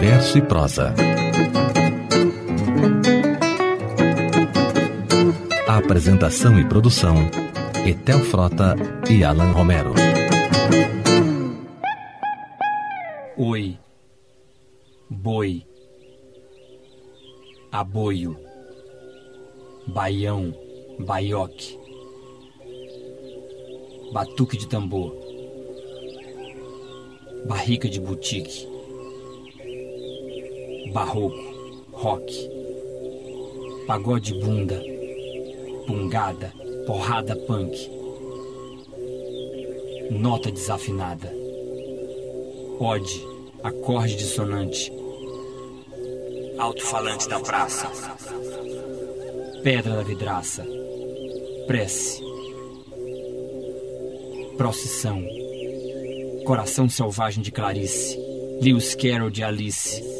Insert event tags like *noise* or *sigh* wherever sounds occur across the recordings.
verso e prosa. A apresentação e produção: Etel Frota e Alan Romero. Oi, boi, aboio, baião, baioque, batuque de tambor, barrica de boutique, barroco, rock, pagode bunda, pungada, porrada punk, nota desafinada, ode, acorde dissonante, alto-falante da praça, pedra da vidraça, prece, procissão, coração selvagem de Clarice, Lewis Carroll de Alice,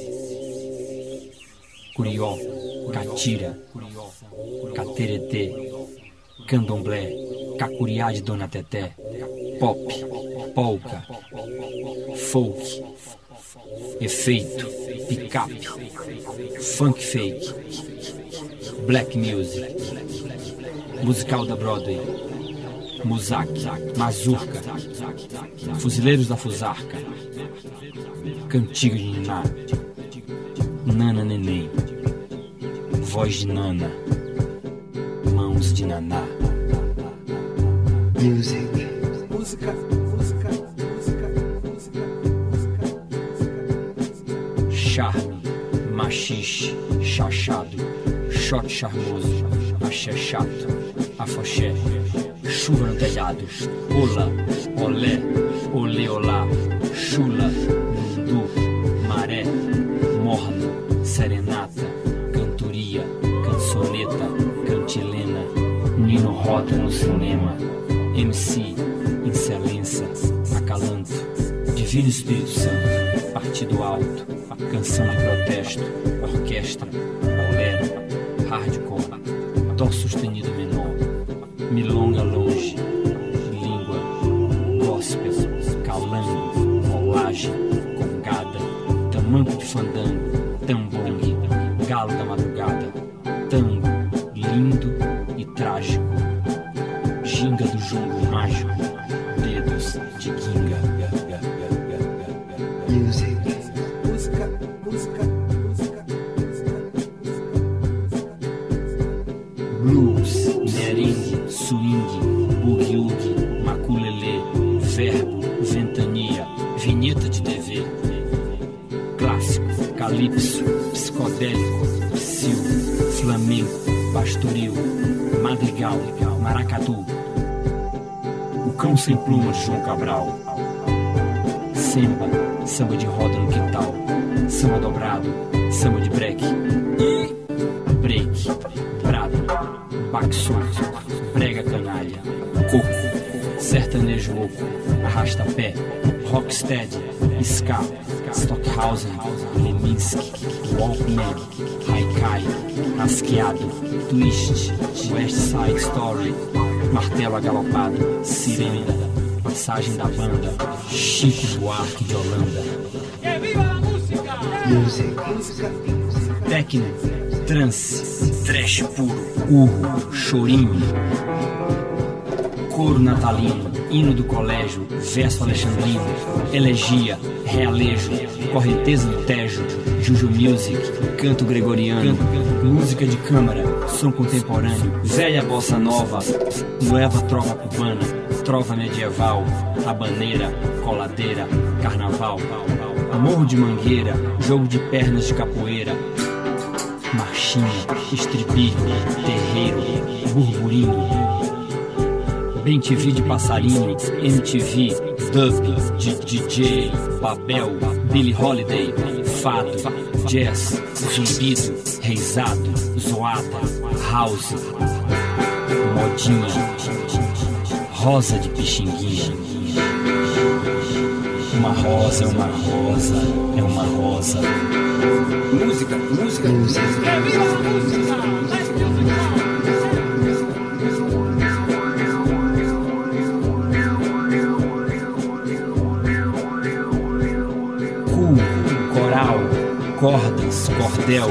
Curió, Catira, Cateretê, Candomblé, Cacuriá de Dona Teté, Pop, Polka, Folk, Efeito, Picape, Funk Fake, Black Music, Musical da Broadway, Muzak, Mazurca, Fuzileiros da Fusarca, Cantiga de Niná, Nana Neném, Voz de Nana, Mãos de Naná. Music. Música, música, música, música, música. Charme, machixe, chachado, shot charmoso, axé chato, afoxé, chuva no telhado, olá, olé, olê olá, chula, Roda no cinema, MC, excelência, acalanto, Divino Espírito Santo, Partido Alto, Canção de Protesto, sertanejo louco, arrasta-pé, rocksteady, ska, stockhausen, leminski, walkman, haikai, asqueado, twist, west side story, martelo agalopado, sirena, passagem da banda, Chico Buarque de Holanda. music, música, Techno, trance, trash puro, urro, chorinho, coro natalino, hino do colégio, verso alexandrino, elegia, realejo, correnteza do Tejo, Juju Music, canto gregoriano, música de câmara, som contemporâneo, velha bossa nova, nueva trova cubana, trova medieval, habaneira, coladeira, carnaval, morro de mangueira, jogo de pernas de capoeira, marchinha, estribilho, terreiro, burburinho, Bem TV de passarinho, MTV, dub, DJ, Babel, Billie Holiday, fado, jazz, zumbido, reizado, zoada, house, modinha, rosa de pixinguinha. Uma rosa é uma rosa, é uma rosa. música, música, música. Cu, coral, cordel,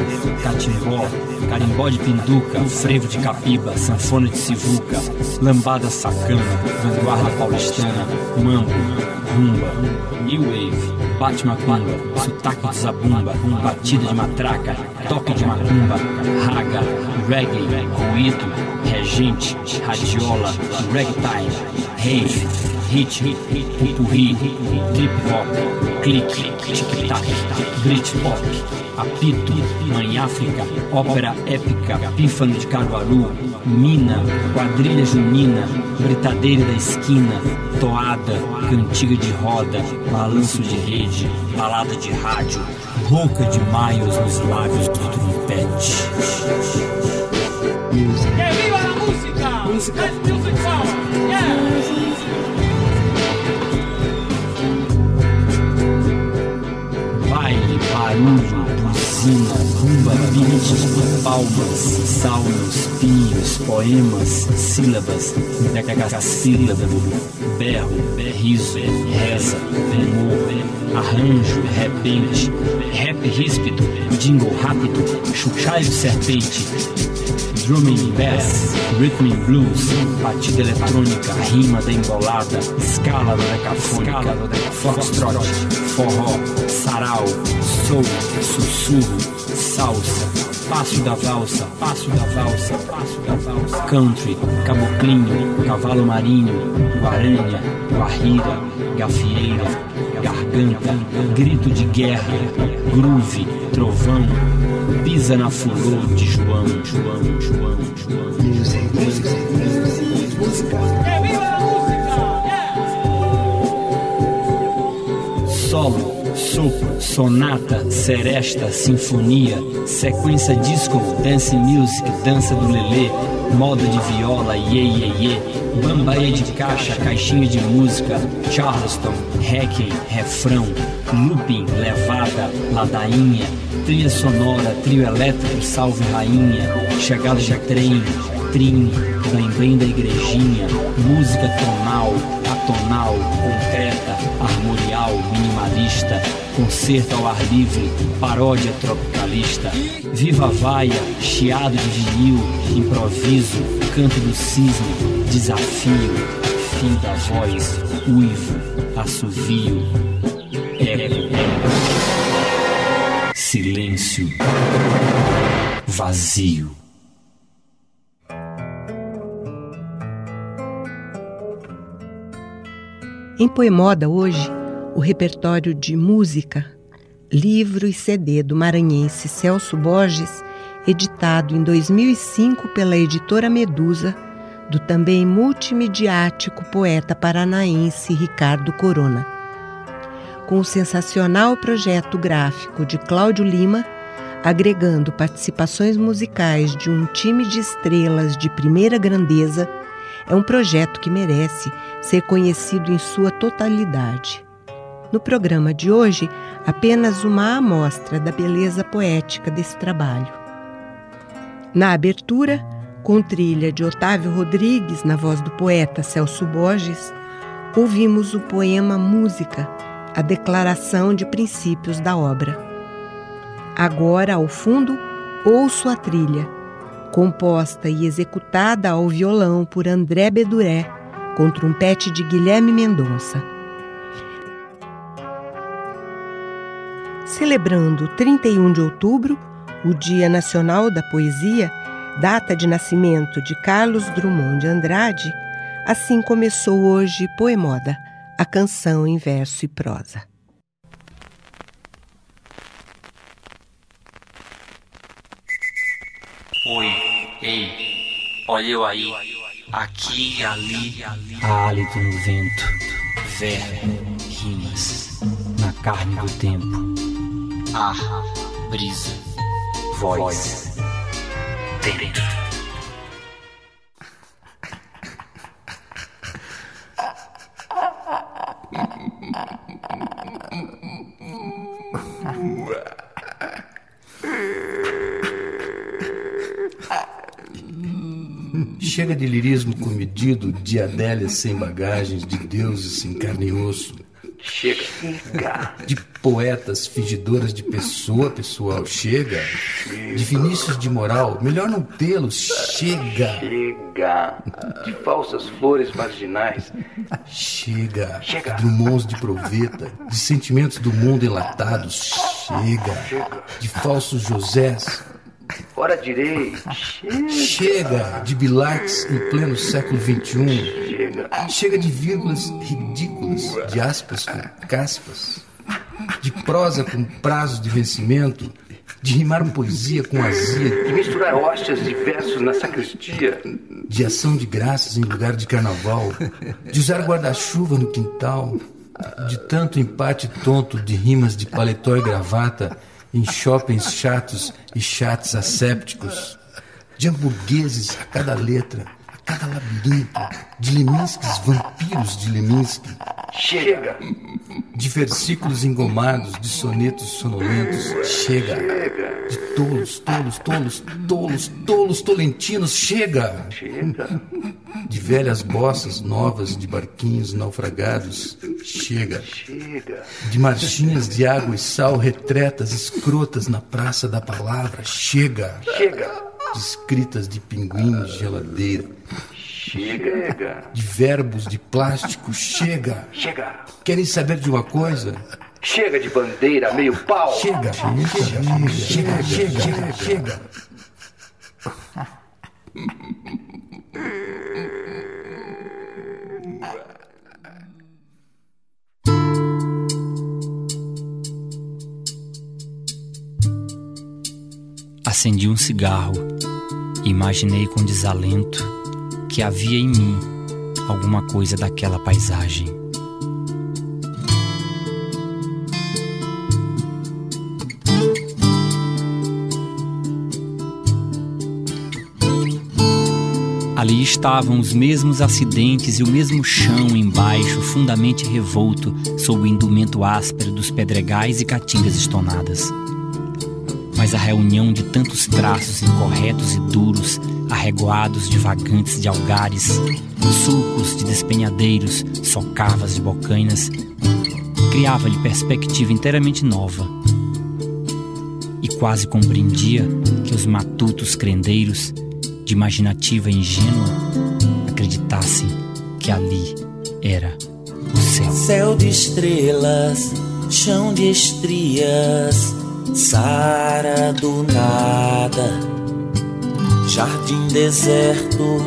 catimbó, carimbó de pinduca, frevo de capiba, sanfona de sivuca, lambada sacana, vanguarda paulistana, mambo, rumba, new wave, bate macumba, sotaque de zabumba, batida de matraca, toque de macumba, raga, reggae, ruído, regente, radiola, ragtime, rave, ritmo, pupurri, trip hop, clique, tic-tac, britpop, apito, mãe África, ópera épica, pífano de Caruaru, mina, quadrilha junina, britadeira da esquina, toada, cantiga de roda, balanço de rede, balada de rádio, boca de maios nos lábios do trompete. ¡Que viva la música! Música. Let's music power! Yeah! Baile, barulho, buzina, rumba, palmas, salmos, pios, poemas, sílabas, decassílabo, berro, riso, reza, humor, arranjo, repente, rap ríspido, jingle rápido, chuchaio de Drumming bass, rhythm and blues, batida eletrônica, rima da embolada, escala da decafônica, foxtrot, forró, sarau, soul, sussurro, salsa, passo da valsa, passo da valsa, passo da valsa, country, caboclinho, cavalo marinho, guaranha, guarrira, gafieira, garganta, grito de guerra, groove, trovão, pisa na furor de João, João, João, João. Yeah! Solo, sopro, sonata, seresta, sinfonia, sequência disco, dance music, dança do lelê, moda de viola, iê, iê, iê, bambaê de caixa, caixinha de música, charleston, reggae, refrão, looping, levada, ladainha, trilha sonora, trio elétrico, salve rainha, chegada de trem, trim, bem bem da igrejinha, música tonal, atonal, concreta, minimalista, concerto ao ar livre, paródia tropicalista, viva vaia, chiado de vinil, improviso, canto do cisne, desafio, fim da voz, uivo, assovio, eco, silêncio, vazio. Em Poemoda hoje, o repertório de música, livro e CD do maranhense Celso Borges, editado em 2005 pela editora Medusa, do também multimediático poeta paranaense Ricardo Corona. Com o sensacional projeto gráfico de Cláudio Lima, agregando participações musicais de um time de estrelas de primeira grandeza, é um projeto que merece ser conhecido em sua totalidade. No programa de hoje, apenas uma amostra da beleza poética desse trabalho. Na abertura, com trilha de Otávio Rodrigues na voz do poeta Celso Borges, ouvimos o poema Música, a declaração de princípios da obra. Agora, ao fundo, ouço a trilha, composta e executada ao violão por André Beduré, com trompete de Guilherme Mendonça. Celebrando 31 de outubro, o Dia Nacional da Poesia, data de nascimento de Carlos Drummond de Andrade, assim começou hoje Poemoda, a canção em verso e prosa. Oi, ei, olha eu aí, aqui e ali, hálito no vento, verbo, rimas, na carne do tempo, ar, brisa, voz, dentro. Chega de lirismo comedido, de Adélia sem bagagens, de deuses sem carne e osso. Chega. De poetas fingidoras de pessoa, pessoal, chega. De Vinícius de moral, melhor não tê-los, chega. Chega. De falsas flores marginais. Chega. Chega. De Drummond's de proveta, de sentimentos do mundo enlatados, chega. De falsos Josés, Ora direi. Chega. chega. De Bilates em pleno século XXI, Chega. Chega de vírgulas ridículas, de aspas com caspas, de prosa com prazos de vencimento, de rimar poesia com azia, De misturar hóstias de versos na sacristia. de ação de graças em lugar de carnaval, de usar guarda-chuva no quintal, de tanto empate tonto de rimas de paletó e gravata em shoppings chatos e chatos assépticos, de hamburgueses a cada letra, cada labirinto, de Leminskis vampiros de Leminski, Chega. de versículos engomados, de sonetos sonolentos, chega. De tolos, tolos, tolos, tolos, tolos, tolentinos, chega. Chega. De velhas bossas novas de barquinhos naufragados, chega. Chega. De marchinhas de água e sal retretas escrotas na praça da palavra, chega. Chega. De escritas de pinguim de geladeira, Chega. de verbos de plástico, chega. Chega. Querem saber de uma coisa? Chega de bandeira, meio pau. Chega, chega, chega, chega, chega, chega. Acendi um cigarro e imaginei com desalento que havia em mim alguma coisa daquela paisagem. Ali estavam os mesmos acidentes e o mesmo chão embaixo, fundamente revolto, sob o indumento áspero dos pedregais e caatingas estonadas mas a reunião de tantos traços incorretos e duros, arregoados de vagantes de algares, sulcos de despenhadeiros, socavas de bocainas, criava-lhe perspectiva inteiramente nova. E quase compreendia que os matutos crendeiros, de imaginativa ingênua, acreditassem que ali era o céu. Céu de estrelas, chão de estrias, Sara do nada, jardim deserto,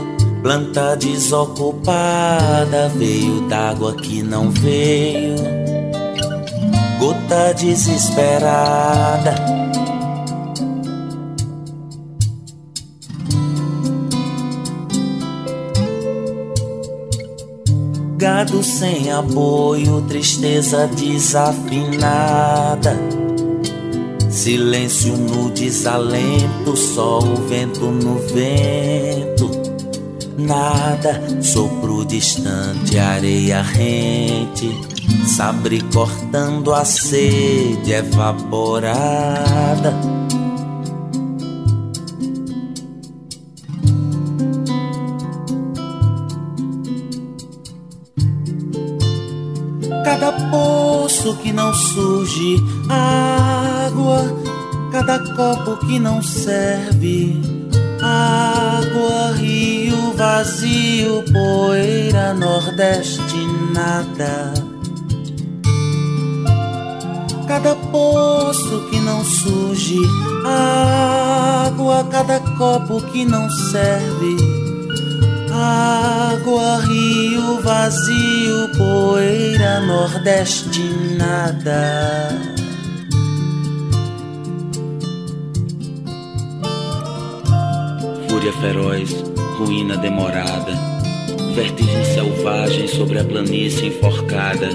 planta desocupada, veio d'água que não veio, gota desesperada. Gado sem apoio, tristeza desafinada. Silêncio no desalento, só o vento no vento. Nada, sopro distante, areia rente. Sabre cortando a sede evaporada. Poço que não surge água, cada copo que não serve água, rio vazio, poeira nordeste nada. Cada poço que não surge água, cada copo que não serve Água, rio vazio, poeira nordestinada. Fúria feroz, ruína demorada, vertigem selvagem sobre a planície enforcada,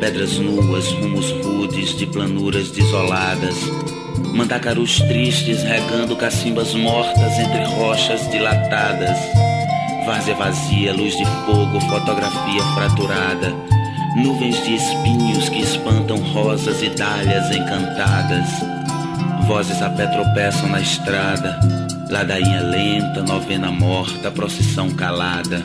pedras nuas, rumos rudes de planuras desoladas, mandacarus tristes regando cacimbas mortas entre rochas dilatadas. Várzea vazia, luz de fogo, fotografia fraturada. Nuvens de espinhos que espantam rosas e dálias encantadas. Vozes a pé tropeçam na estrada. Ladainha lenta, novena morta, procissão calada.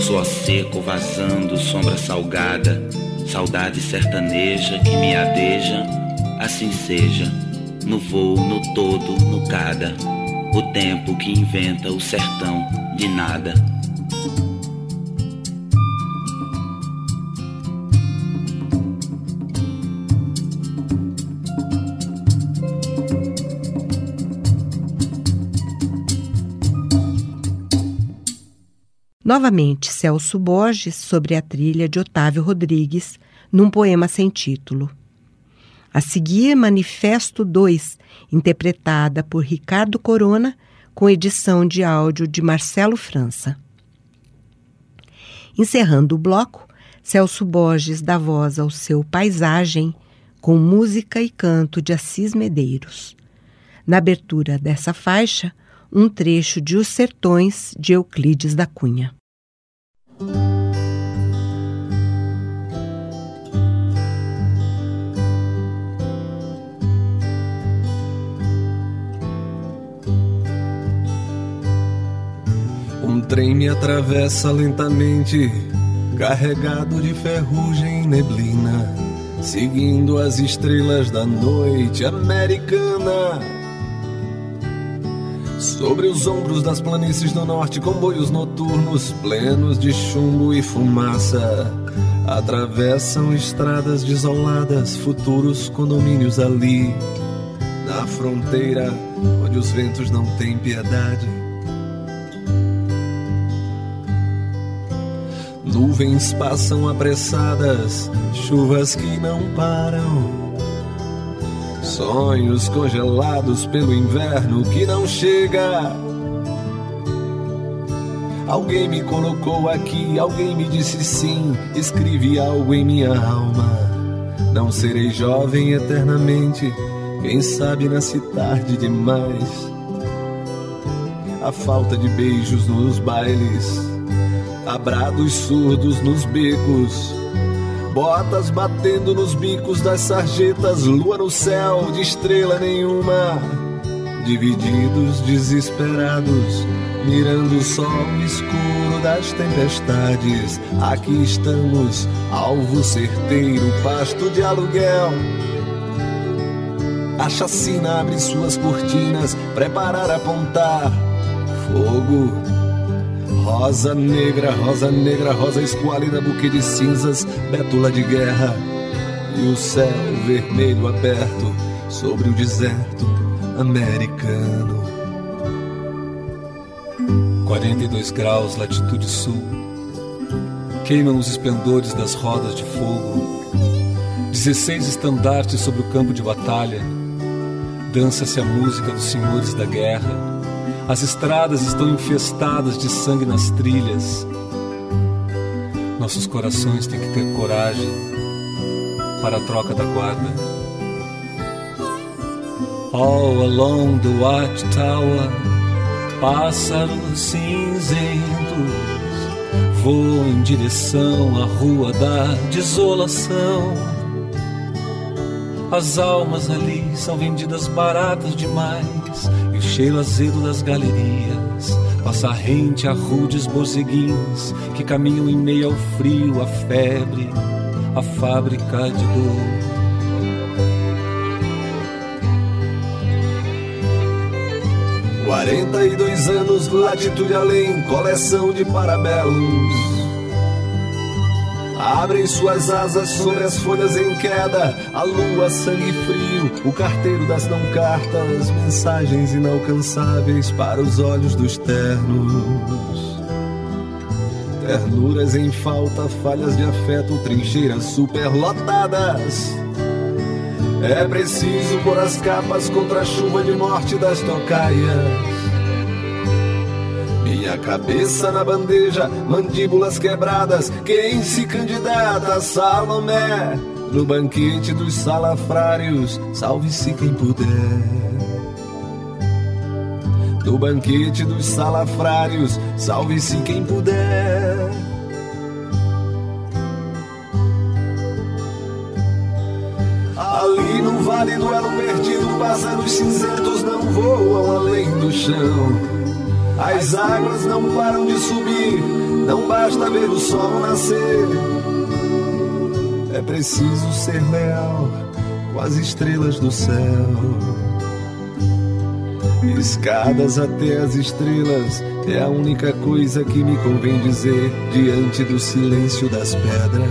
Suor seco vazando, sombra salgada. saudade sertaneja que me adeja, assim seja, no voo, no todo, no cada, o tempo que inventa o sertão de nada. Novamente, Celso Borges sobre a trilha de Otávio Rodrigues, num poema sem título. A seguir, Manifesto 2, interpretada por Ricardo Corona, com edição de áudio de Marcelo França. Encerrando o bloco, Celso Borges dá voz ao seu Paisagem, com música e canto de Assis Medeiros. Na abertura dessa faixa, um trecho de Os Sertões de Euclides da Cunha. Trem me atravessa lentamente, carregado de ferrugem e neblina, seguindo as estrelas da noite americana. Sobre os ombros das planícies do norte, comboios noturnos plenos de chumbo e fumaça. Atravessam estradas desoladas, futuros condomínios ali, na fronteira onde os ventos não têm piedade. Nuvens passam apressadas, chuvas que não param. Sonhos congelados pelo inverno que não chega. Alguém me colocou aqui, alguém me disse sim, escreve algo em minha alma. Não serei jovem eternamente, quem sabe nasci tarde demais. A falta de beijos nos bailes, abrados surdos nos becos Botas batendo nos bicos das sarjetas, lua no céu, de estrela nenhuma. Divididos, desesperados, mirando o sol escuro das tempestades. Aqui estamos, alvo certeiro, pasto de aluguel. A chacina abre suas cortinas, preparar apontar fogo Rosa negra, rosa negra, rosa esquálida, buquê de cinzas, bétula de guerra. E o céu vermelho aberto sobre o deserto americano. 42 graus, latitude sul. Queimam os esplendores das rodas de fogo. 16 estandartes sobre o campo de batalha. Dança-se a música dos senhores da guerra as estradas estão infestadas de sangue nas trilhas. Nossos corações têm que ter coragem para a troca da guarda. All along the watchtower, pássaros cinzentos voam em direção à rua da desolação. As almas ali são vendidas baratas demais cheiro azedo das galerias, passa rente a rudes bozeguins que caminham em meio ao frio, a febre, a fábrica de dor. Quarenta e dois anos, latitude além, coleção de parabelos Abrem suas asas sobre as folhas em queda, a lua, sangue frio, o carteiro das não cartas, mensagens inalcançáveis para os olhos dos ternos. Ternuras em falta, falhas de afeto, trincheiras superlotadas. É preciso pôr as capas contra a chuva de morte das tocaias. Minha cabeça na bandeja, mandíbulas quebradas. Quem se candidata a Salomé? No banquete dos salafrários, salve-se quem puder. No banquete dos salafrários, salve-se quem puder. Ali no vale do elo perdido, pássaros cinzentos não voam além do chão. As águas não param de subir, não basta ver o sol nascer. É preciso ser leal com as estrelas do céu. Escadas até as estrelas é a única coisa que me convém dizer diante do silêncio das pedras.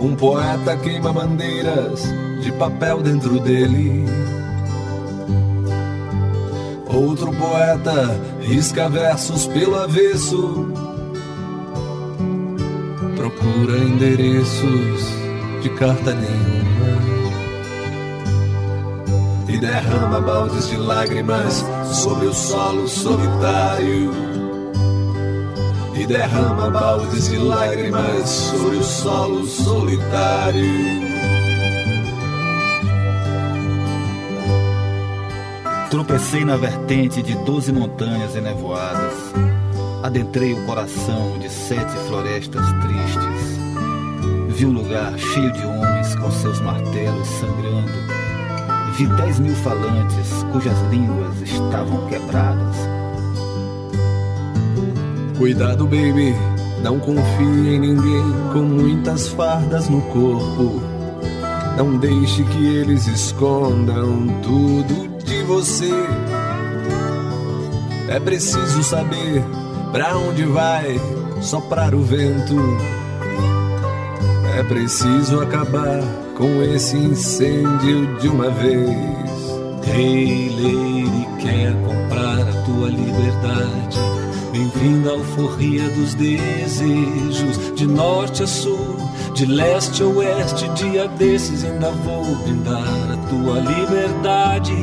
Um poeta queima bandeiras de papel dentro dele. Outro poeta risca versos pelo avesso. Procura endereços de carta nenhuma. E derrama baldes de lágrimas sobre o solo solitário. E derrama baldes de lágrimas sobre o solo solitário. Tropecei na vertente de doze montanhas enevoadas. Adentrei o coração de sete florestas tristes. Vi um lugar cheio de homens com seus martelos sangrando. Vi dez mil falantes cujas línguas estavam quebradas. Cuidado, baby, não confie em ninguém com muitas fardas no corpo. Não deixe que eles escondam tudo de você. É preciso saber pra onde vai soprar o vento. É preciso acabar com esse incêndio de uma vez. Hey, lady, quer comprar a tua liberdade? Bem-vindo à alforria dos desejos, de norte a sul, de leste a oeste. Dia desses ainda vou brindar a tua liberdade.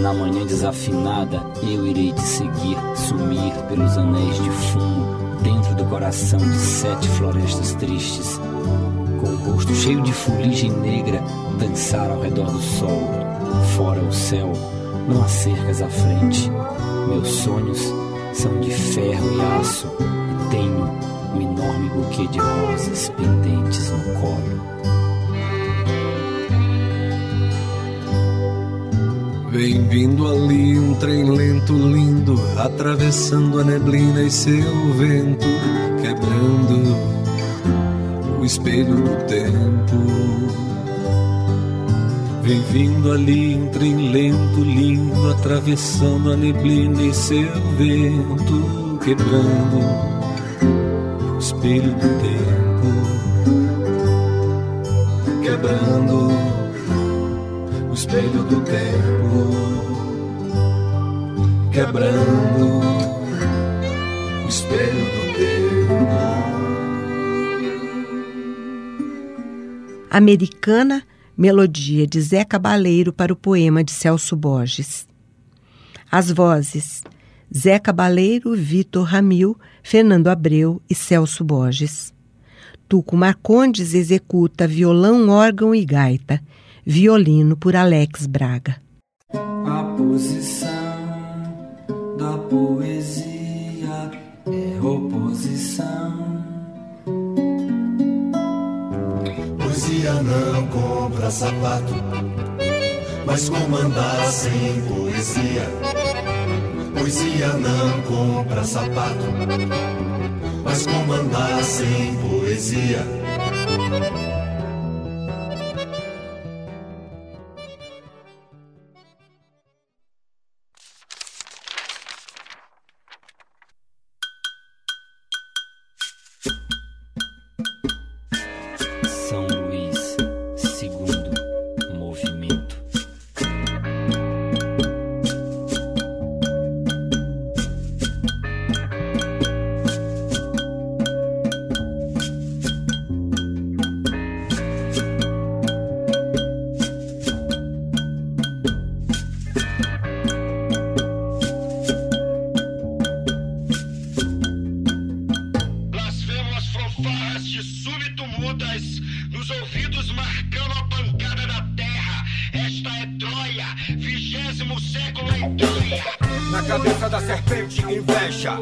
Na manhã desafinada, eu irei te seguir, sumir pelos anéis de fumo, dentro do coração de sete florestas tristes. Com o rosto cheio de fuligem negra, dançar ao redor do sol. Fora o céu, não há cercas à frente. Meus sonhos são de ferro e aço, e tenho um enorme buquê de rosas pendentes no colo. Vem vindo ali um trem lento, lindo, atravessando a neblina e seu vento, quebrando o espelho do tempo. Vem vindo ali um trem lento, lindo, atravessando a neblina e seu vento, quebrando o espelho do tempo. Quebrando o espelho do tempo. Quebrando o espelho do tempo. Americana, melodia de Zé Cabaleiro para o poema de Celso Borges. As vozes: Zé Cabaleiro, Vitor Ramil, Fernando Abreu e Celso Borges. Tuco Marcondes executa violão, órgão e gaita. Violino por Alex Braga. A posição da poesia é oposição. Poesia não compra sapato, mas como andar sem poesia? Poesia não compra sapato, mas como andar sem poesia? Vigésimo século Troia. Na cabeça da serpente, inveja.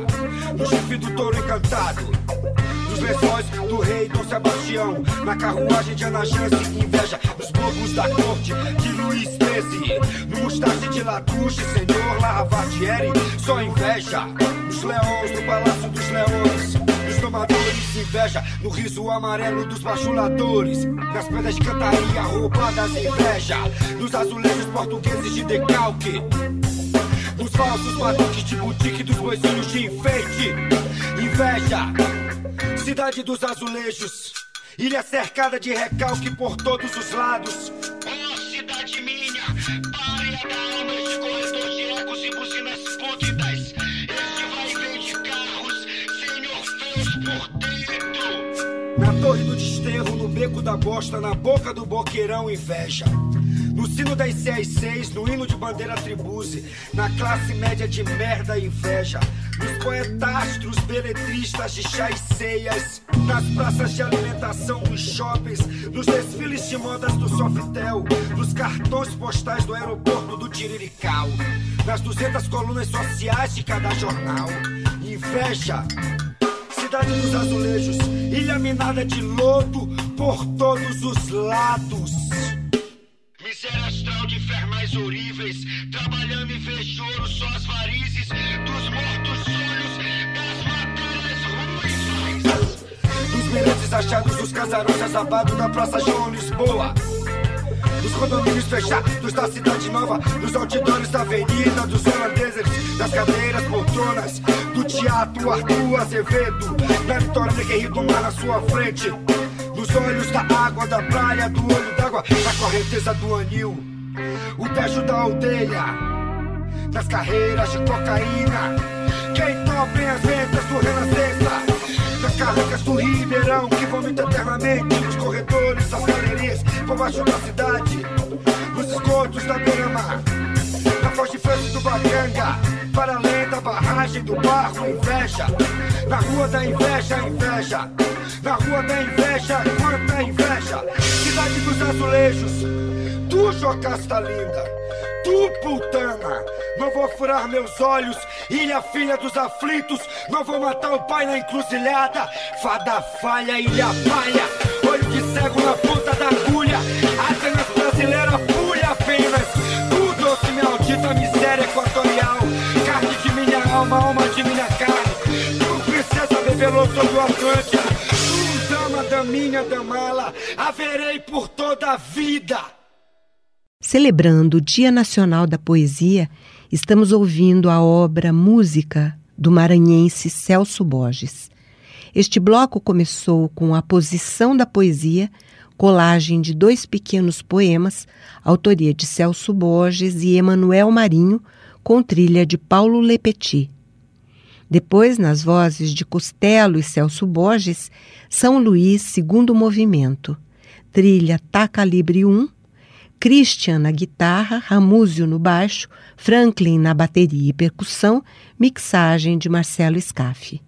No chifre do touro encantado. No nos lençóis do rei Dom Sebastião. Na carruagem de Ana Jance, inveja nos blocos da corte de Luiz XIII. No mustache de Latouche, senhor Laravatieri, só inveja. Nos leões do Palácio dos Leões, inveja. No riso amarelo dos bajuladores, nas pedras de cantaria roubadas, inveja. Nos azulejos portugueses de decalque. Nos falsos batuques de boutique dos boizinhos de enfeite. Inveja, cidade dos azulejos. Ilha cercada de recalque por todos os lados. Ó cidade minha, párea da alma, este beco da bosta, na boca do boqueirão, inveja. No sino das CR6, no hino de bandeira tribuse, na classe média de merda inveja, nos poetastros beletristas de chá e ceias, nas praças de alimentação dos shoppings, nos desfiles de modas do Softel, nos cartões postais do aeroporto do Tirirical, nas 200 colunas sociais de cada jornal. Inveja, cidade dos azulejos, ilha minada de lodo por todos os lados. Miséria astral de infernais horríveis, trabalhando em fechouro só as varizes dos mortos sonhos das matérias ruins. Dos mirantes achados dos casarões azabados da Praça João Lisboa. Dos condomínios fechados da Cidade Nova, dos outdoors da Avenida dos Holandeses, das cadeiras poltronas, do Teatro Arthur Azevedo, da Vitória de Guerreiro do Mar na sua frente, dos olhos da água da praia, do olho d'água, da correnteza do anil, o tejo da aldeia, das carreiras de cocaína, quem topa as ventas do Renascença. Das carrocas do Ribeirão que vomita eternamente. Nos corredores, das galerias, por baixo da cidade, nos esgotos da beira-mar, na foz de frente do Bacanga, para além da barragem do barro, inveja, na rua da inveja, inveja, na rua da inveja, quanta inveja, cidade dos azulejos, tu jocasta linda. Tu, putana, não vou furar meus olhos, ilha filha dos aflitos, não vou matar o pai na encruzilhada, fada falha, ilha palha, olho de cego na ponta da agulha, Atenas brasileira, pulha apenas, tu doce maldita miséria equatorial, carne de minha alma, alma de minha carne, tu princesa bebelou todo o Atlântico, da minha damala, haverei por toda a vida. Celebrando o Dia Nacional da Poesia, estamos ouvindo a obra Música do maranhense Celso Borges. Este bloco começou com a posição da poesia, colagem de dois pequenos poemas, autoria de Celso Borges e Emanuel Marinho, com trilha de Paulo Lepetit. Depois, nas vozes de Costello e Celso Borges, São Luís, segundo movimento, trilha Tá Calibre 1, Christian na guitarra, Ramúzio no baixo, Franklin na bateria e percussão, mixagem de Marcelo Scaffi.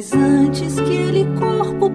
Mas antes que ele corpo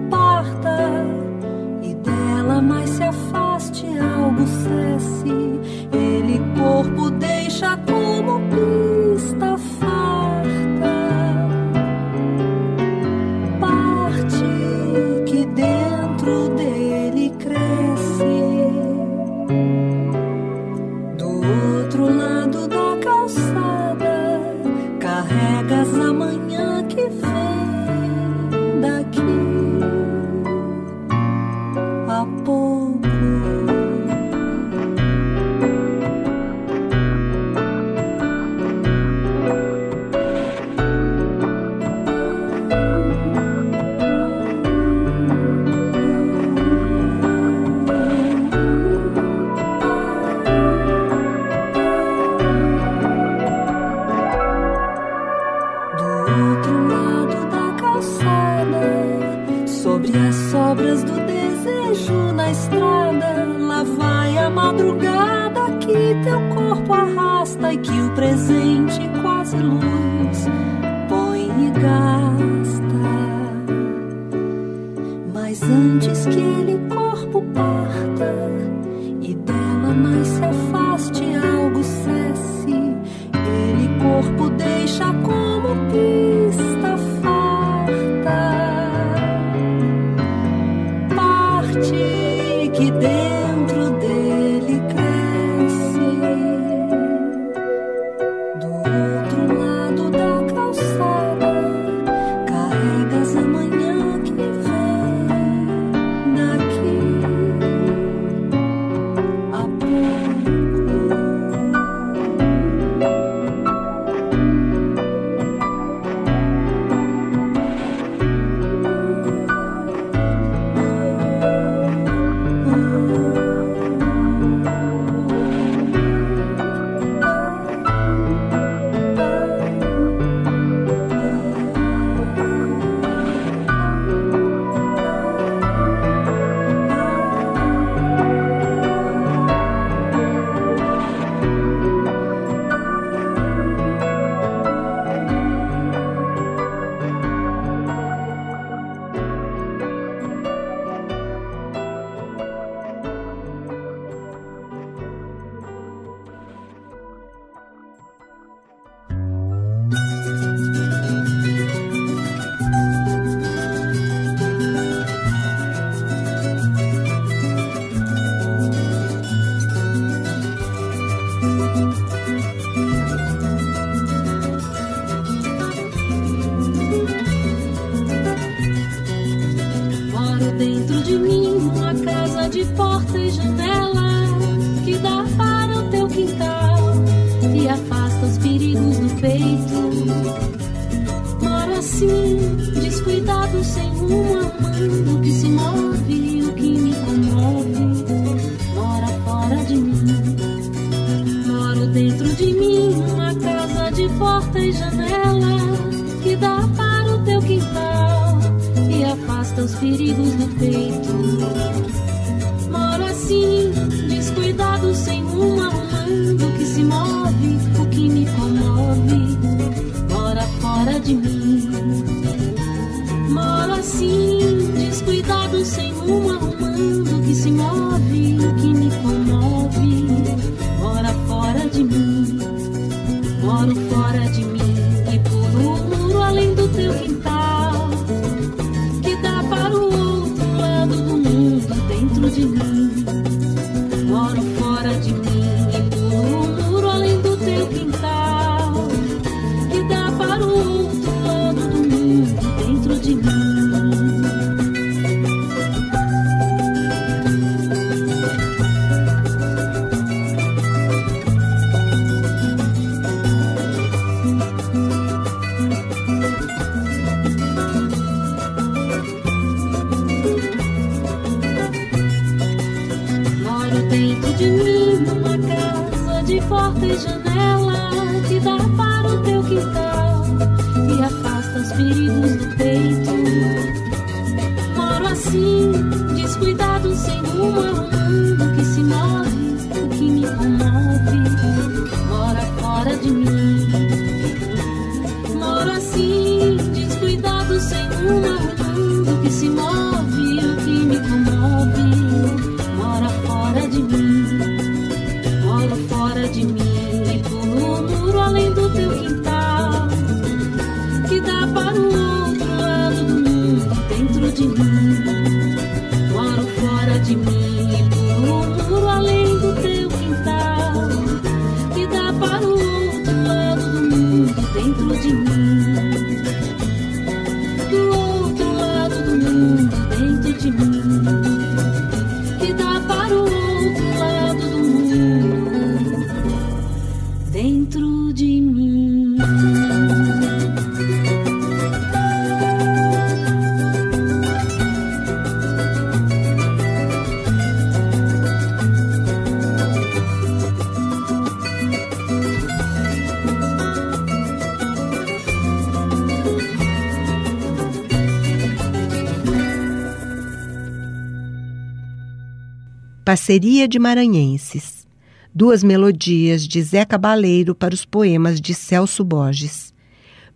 Parceria de Maranhenses, duas melodias de Zé Cabaleiro para os poemas de Celso Borges.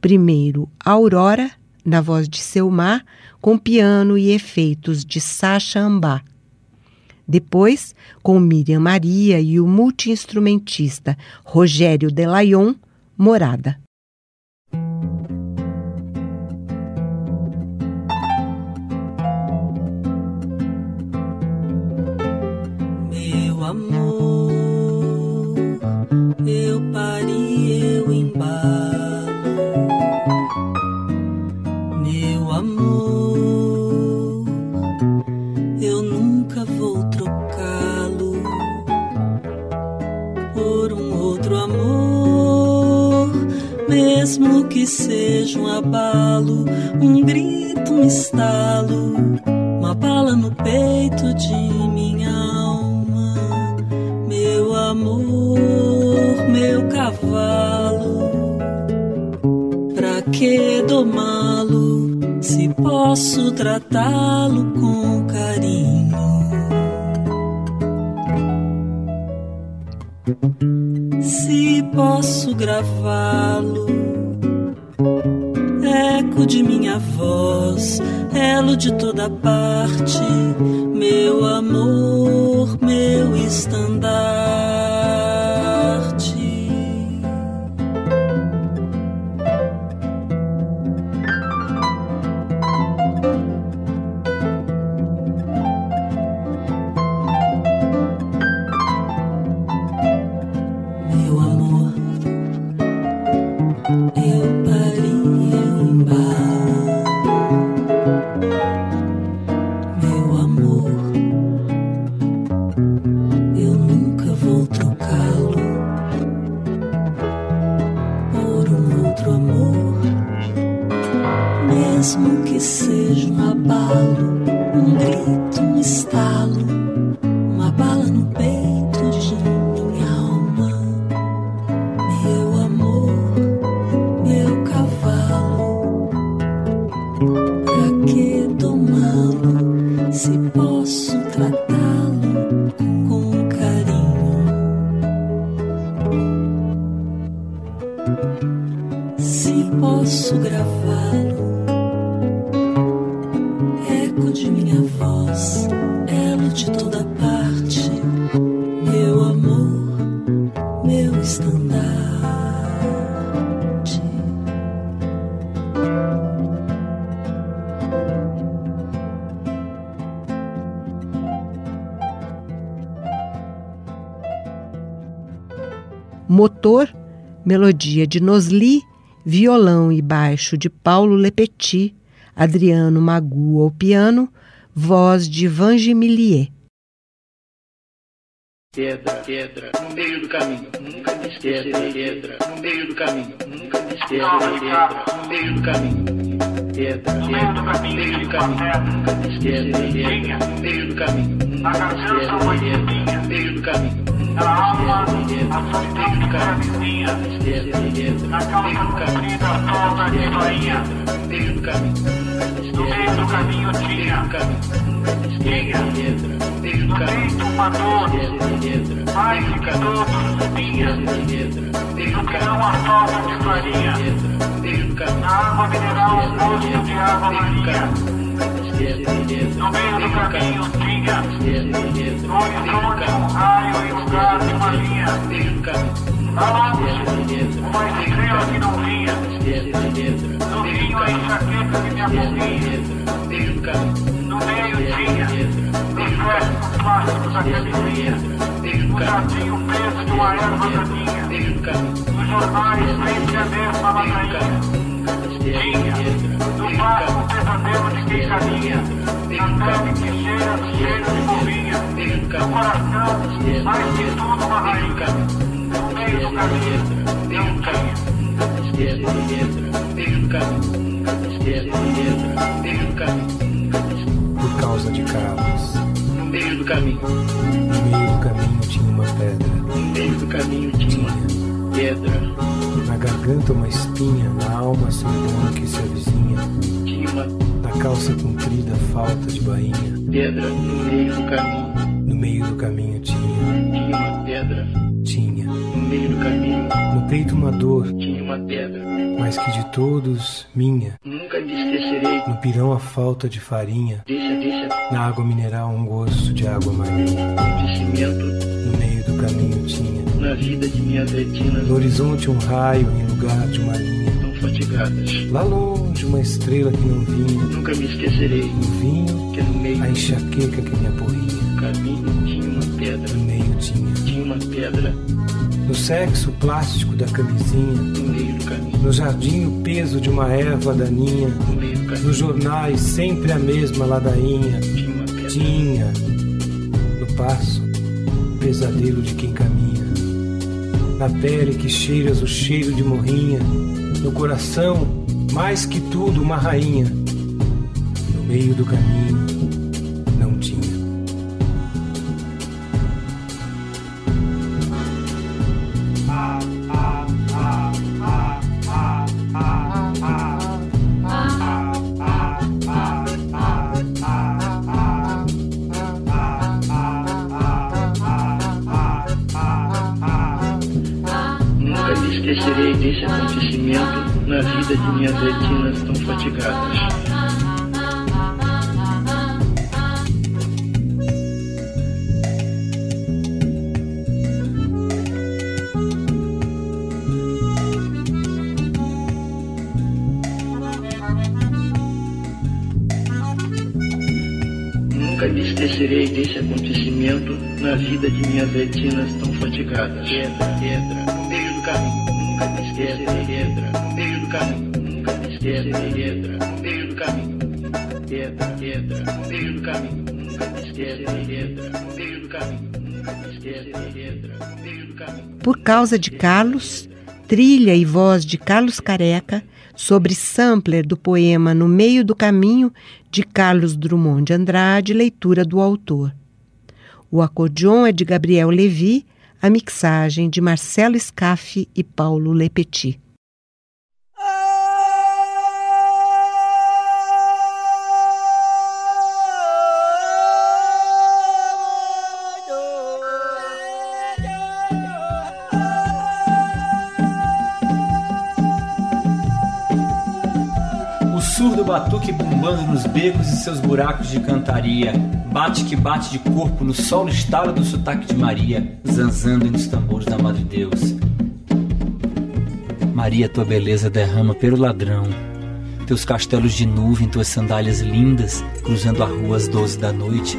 Primeiro, Aurora, na voz de Selmar, com piano e efeitos de Sacha Ambá. Depois, com Miriam Maria e o multiinstrumentista Rogério Delayon, Morada. Mesmo que seja um abalo, um grito, um estalo, uma bala no peito de minha alma, meu amor, meu cavalo. Pra que domá-lo se posso tratá-lo com carinho? Se posso gravá-lo, eco de minha voz, elo de toda parte, meu amor, meu estandarte. Melodia de Nosli, violão e baixo de Paulo Lepetit, Adriano Magu ao piano, voz de Vange Millier. Pedra, pedra, no meio do caminho, nunca me esqueça. Pedra, no meio do caminho, nunca me esqueça. Pedra, no meio do caminho. Pedra, no meio do caminho, meio do caminho, nunca me esqueça. Pedra, no meio do caminho, nunca me esqueça. Pedra, no meio do caminho, nunca me esqueça. Pedra, no meio do caminho, nunca me esqueça. Pedra, no meio do caminho, nunca me esqueça. Pedra, no meio do caminho. No meio do caminho tinha, no meio do caminho, uma dor. Mais do que todos vinha, do que não a falta de farinha, na água mineral o gosto de água marinha. No meio do caminho tinha, no horizonte um raio em lugar de uma linha. Lá uma estrela que não vinha, no vinho a enxaqueca que me afoguia. No meio tinha, nos versos plásticos a camisinha, no jardim o peso de uma erva daninha, nos jornais sempre a mesma ladainha. Tinha, no barco um pesadelo de queixadinha, na pele que cheira cheiro de bovinha, no coração, mais que tudo uma rainha, no meio do caminho, não tinha. Por causa de Carlos. No meio do caminho, No meio do caminho tinha uma pedra. no meio do caminho tinha uma pedra, Na garganta uma espinha, na alma a solidão que se avizinha. tinha uma Na calça comprida falta de bainha. pedra no meio do caminho, No meio do caminho tinha tinha uma pedra, peito uma dor, tinha uma pedra. mas que de todos minha. Nunca lhe esquecerei. No pirão a falta de farinha, Deixa, deixa, na água mineral um gosto de água marinha. acontecimento No meio do caminho tinha, na vida de minhas retinas no horizonte um raio em lugar de uma linha. tão fatigadas. Lá longe uma estrela que não vinha, Nunca me esquecerei no vinho que no meio a enxaqueca que me aporria. do caminho tinha pedra. No meio tinha, Tinha uma pedra no sexo plástico da camisinha, no meio do caminho. no jardim o peso de uma erva daninha, No meio do caminho nos jornais sempre a mesma ladainha. tinha uma pedra. Tinha no passo o pesadelo de quem caminha. Na pele que cheiras o cheiro de morrinha. No coração, mais que tudo, uma rainha. No meio do caminho, Por causa de Carlos, trilha e voz de Carlos Careca sobre sampler do poema No Meio do Caminho de Carlos Drummond de Andrade, leitura do autor. O acordeon é de Gabriel Levi, a mixagem de Marcelo Scaffi e Paulo Lepetit. Batuque bombando nos becos e seus buracos de cantaria. Bate que bate de corpo no solo estalo do sotaque de Maria, zanzando nos tambores da Madre Deus. Maria, tua beleza derrama pelo ladrão. Teus castelos de nuvem, tuas sandálias lindas, cruzando a rua às doze da noite.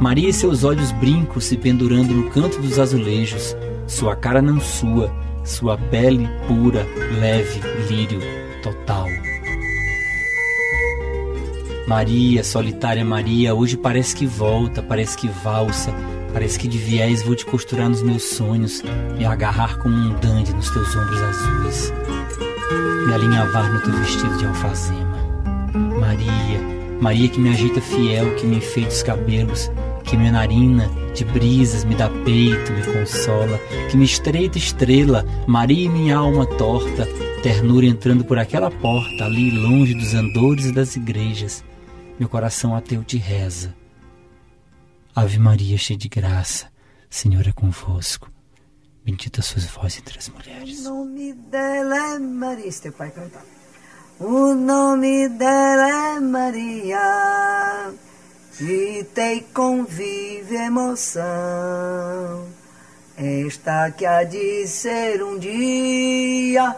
Maria e seus olhos brincos se pendurando no canto dos azulejos. Sua cara não sua, sua pele pura, leve, lírio, total. Maria, solitária Maria, hoje parece que volta, parece que valsa, parece que de viés vou te costurar nos meus sonhos, me agarrar como um dandy nos teus ombros azuis, me alinhavar no teu vestido de alfazema. Maria, Maria que me ajeita fiel, que me enfeita os cabelos, que me narina de brisas, me dá peito, me consola, que me estreita estrela, Maria minha alma torta, ternura entrando por aquela porta, ali longe dos andores e das igrejas, meu coração ateu te reza. Ave Maria, cheia de graça, Senhor é convosco. Bendita sois vós entre as mulheres. O nome dela é Maria. Esse teu pai cantar. O nome dela é Maria. Vida e convive emoção. Esta que há de ser um dia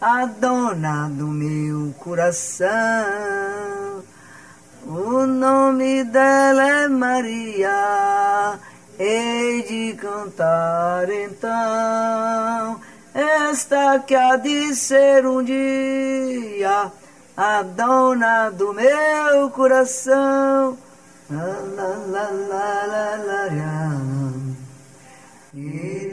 a dona do meu coração. O nome dela é Maria. Hei de cantar então. Esta que há de ser um dia a dona do meu coração. La, la, la, la, la, la, la. E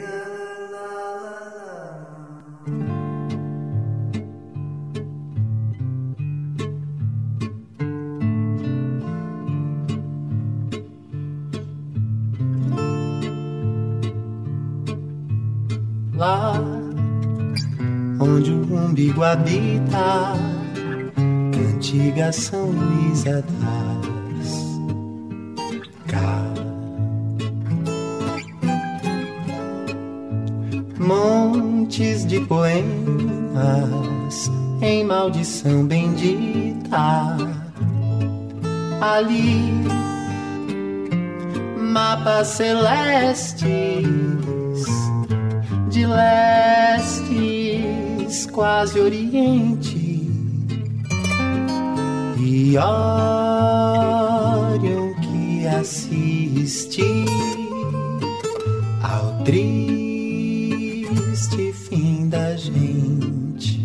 lá onde o umbigo habita, cantiga São Luís atrás. Cá montes de poemas em maldição bendita. Ali, mapas celestes de lestes, quase oriente. E Orion que assiste ao triste fim da gente.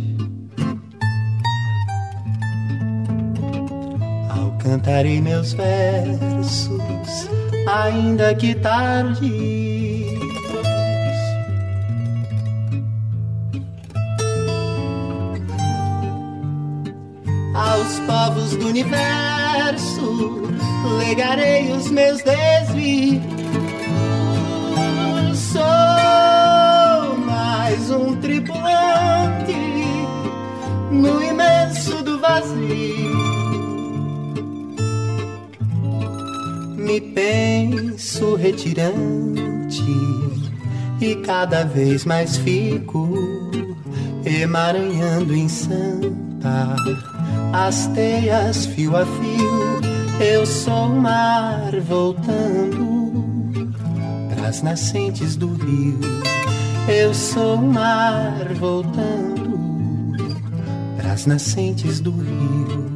Ao cantarei meus versos, ainda que tarde. Povos do universo, legarei os meus desvios sou mais um tripulante no imenso do vazio. Me penso retirante e cada vez mais fico emaranhando em santa as teias fio a fio. Eu sou o mar voltando as nascentes do rio. Eu sou o mar voltando para as nascentes do rio.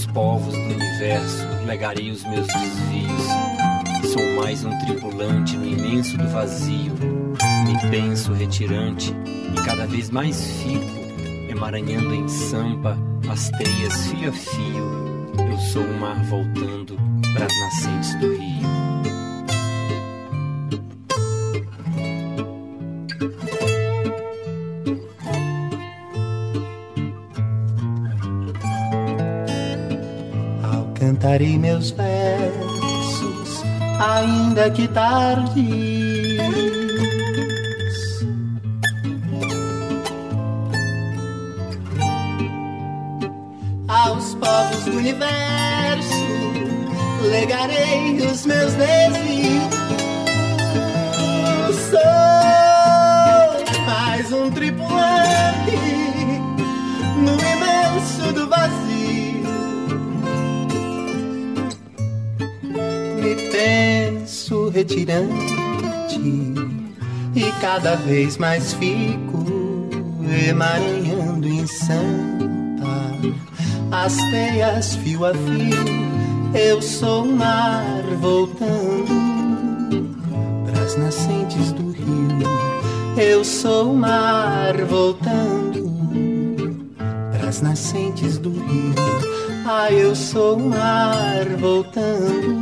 Aos povos do universo legarei os meus desvios. Sou mais um tripulante no imenso do vazio, me penso retirante e cada vez mais fico, emaranhando em sampa as teias fio a fio. Eu sou o mar voltando cantarei meus versos, ainda que tarde. Aos povos do universo, legarei os meus desvios. Sou mais um tripulante no imenso do vazio. Retirante e cada vez mais fico emaranhando em santa as teias fio a fio. Eu sou o mar voltando pras nascentes do rio. Eu sou o mar voltando pras nascentes do rio. Ah, eu sou o mar voltando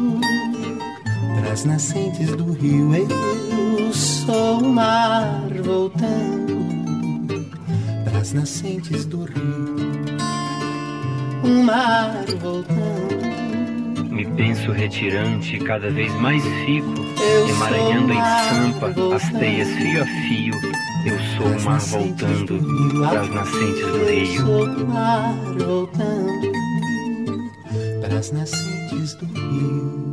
nascentes do rio. Eu sou o mar voltando pras nascentes do rio. Um mar voltando. Me penso retirante e cada vez mais fico, Eu emaranhando em sampa as voltando. teias fio a fio. Eu sou o mar voltando para as nascentes do Eu rio. sou o mar voltando pras nascentes do rio.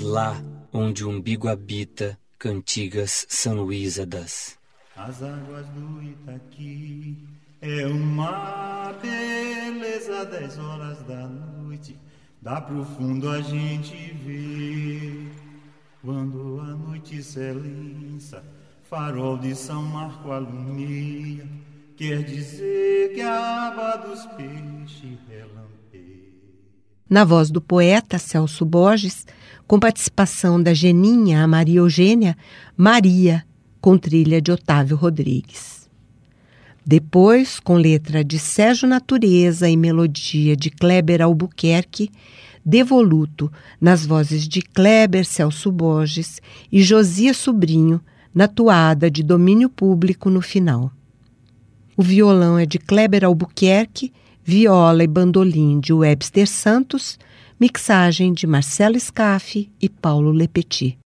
Lá onde o umbigo habita, cantigas são luísadas. As águas do Itaqui é uma beleza, dez horas da noite, dá pro fundo a gente ver. Quando a noite se linça, farol de São Marco alumia, quer dizer que a aba dos peixes relampeia. Na voz do poeta Celso Borges, com participação da Geninha, a Maria Eugênia, Maria, com trilha de Otávio Rodrigues. Depois, com letra de Sérgio Natureza e melodia de Kleber Albuquerque, Devoluto, nas vozes de Kleber Celso Borges e Josias Sobrinho, na toada de domínio público no final. O violão é de Kleber Albuquerque, viola e bandolim de Webster Santos, mixagem de Marcelo Scaffi e Paulo Lepetit.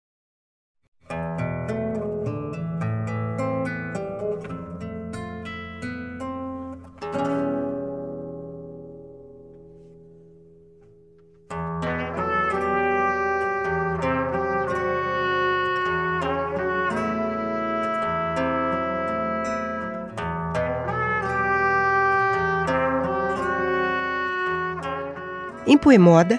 Em Poemoda,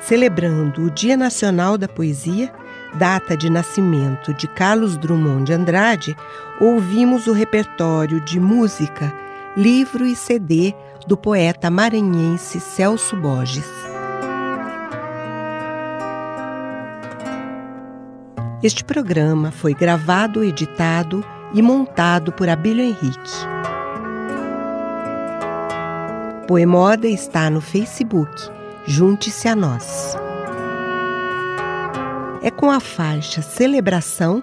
celebrando o Dia Nacional da Poesia, data de nascimento de Carlos Drummond de Andrade, ouvimos o repertório de música, livro e CD do poeta maranhense Celso Borges. Este programa foi gravado, editado e montado por Abílio Henrique. Poemoda está no Facebook Junte-se a nós. É com a faixa Celebração,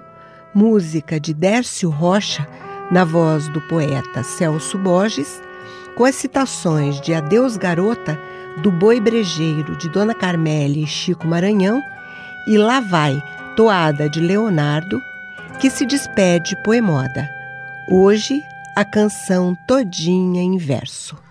música de Dércio Rocha, na voz do poeta Celso Borges, com as citações de Adeus Garota, do Boi Brejeiro, de Dona Carmélia e Chico Maranhão, e Lá Vai, toada de Leonardo, que se despede Poemoda. Hoje, a canção todinha em verso.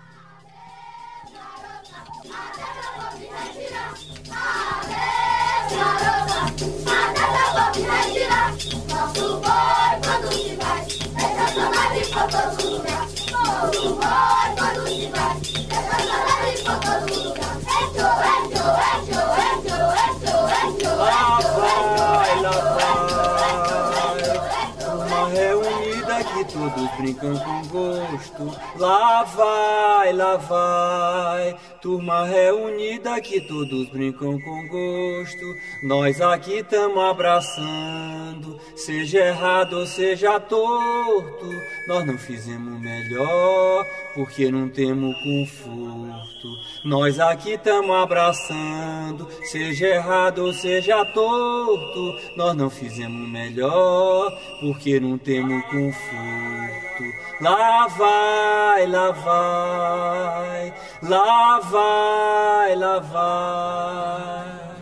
Todos brincam com gosto. Lá vai, lá vai, turma reunida que todos brincam com gosto. Nós aqui tamo abraçando, seja errado ou seja torto. Nós não fizemos melhor porque não temos conforto. Nós aqui tamo abraçando, seja errado ou seja torto. Nós não fizemos melhor porque não temos conforto. tu lavai lavai lavai lavai.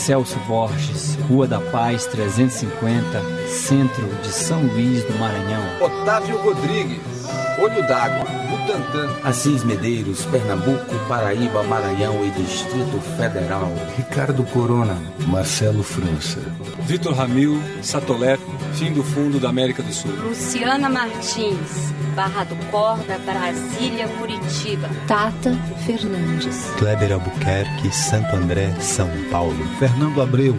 Celso Borges, Rua da Paz 350, centro de São Luís do Maranhão. Otávio Rodrigues, Olho d'Água, Butantã. Assis Medeiros, Pernambuco, Paraíba, Maranhão e Distrito Federal. Ricardo Corona, Marcelo França. Vitor Ramil, Satoleco, fim do fundo da América do Sul. Luciana Martins, Barra do Corda, Brasília, Curitiba. Tata Fernandes. Kleber Albuquerque, Santo André, São Paulo. Fernando Abreu,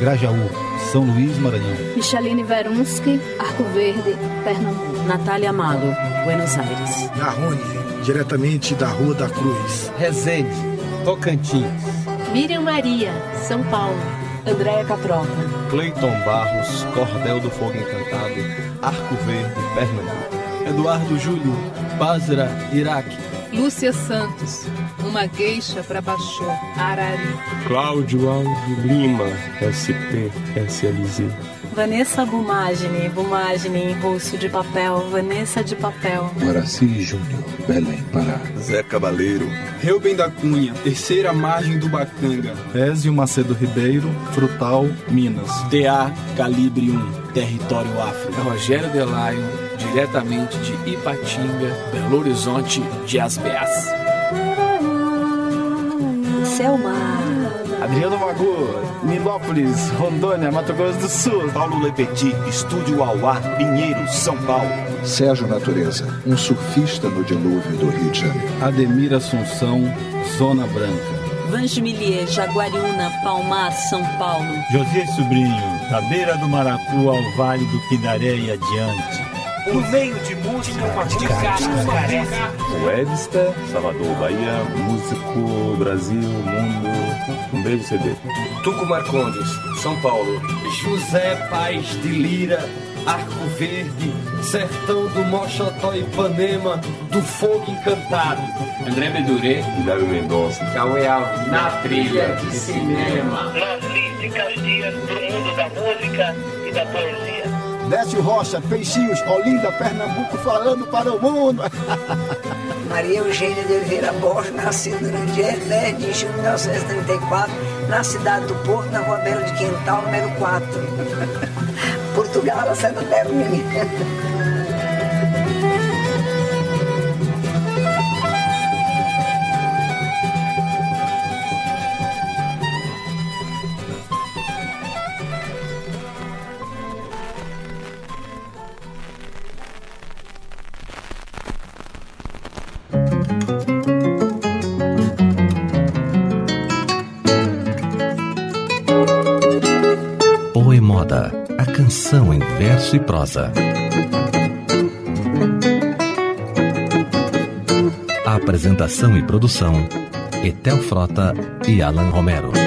Grajaú, São Luís, Maranhão. Micheline Verunski, Arco Verde, Pernambuco. Natália Amado, Buenos Aires. Marrone, diretamente da Rua da Cruz. Resende, Tocantins. Miriam Maria, São Paulo. Andréia Catroca. Cleiton Barros, Cordel do Fogo Encantado, Arco Verde, Pernambuco. Eduardo Júlio, Basra, Iraque. Lúcia Santos, uma gueixa para Baixô, Arari. Cláudio Aldo Lima, SP, SLZ. Vanessa Bumagine, Bumagine em russo de papel, Vanessa de papel. Guaraci Júnior, Belém, Pará. Zé Cabaleiro. Reuben da Cunha, terceira margem do Bacanga. Ézio Macedo Ribeiro, Frutal, Minas. TA Calibre 1, Território Afro. Rogério Delaio, diretamente de Ipatinga, Belo Horizonte de Asbeas. Selma. Adriano Magu, Nilópolis, Rondônia, Mato Grosso do Sul. Paulo Lepetit, Estúdio Auá, Pinheiro, São Paulo. Sérgio Natureza, um surfista no dilúvio do Rio de Janeiro. Ademir Assunção, Zona Branca. Vangemilier, Jaguariúna, Palmar, São Paulo. José Sobrinho, da beira do Maracu ao Vale do Pindaré e adiante. Por meio de música, de cascos careca. Webster, Salvador, Bahia, músico, Brasil, mundo. Um beijo CD. Tuco Marcondes, São Paulo. José Paz de Lira, Arco Verde, sertão do Mochotó Ipanema, do fogo encantado. André Bedurê, Guilherme Mendonça, Cauê Alves, na trilha de cinema. Narciso Caxias, pro mundo da música e da poesia. Décio Rocha, Peixinhos, Olinda, Pernambuco, falando para o mundo. *laughs* Maria Eugênia de Oliveira Borges, nascida no dia 10 de junho de 1934, na cidade do Porto, na Rua Bela de Quintal, número 4. *laughs* Portugal, a Santa Terra Menina. Verso e prosa. A apresentação e produção, Etel Frota e Alan Romero.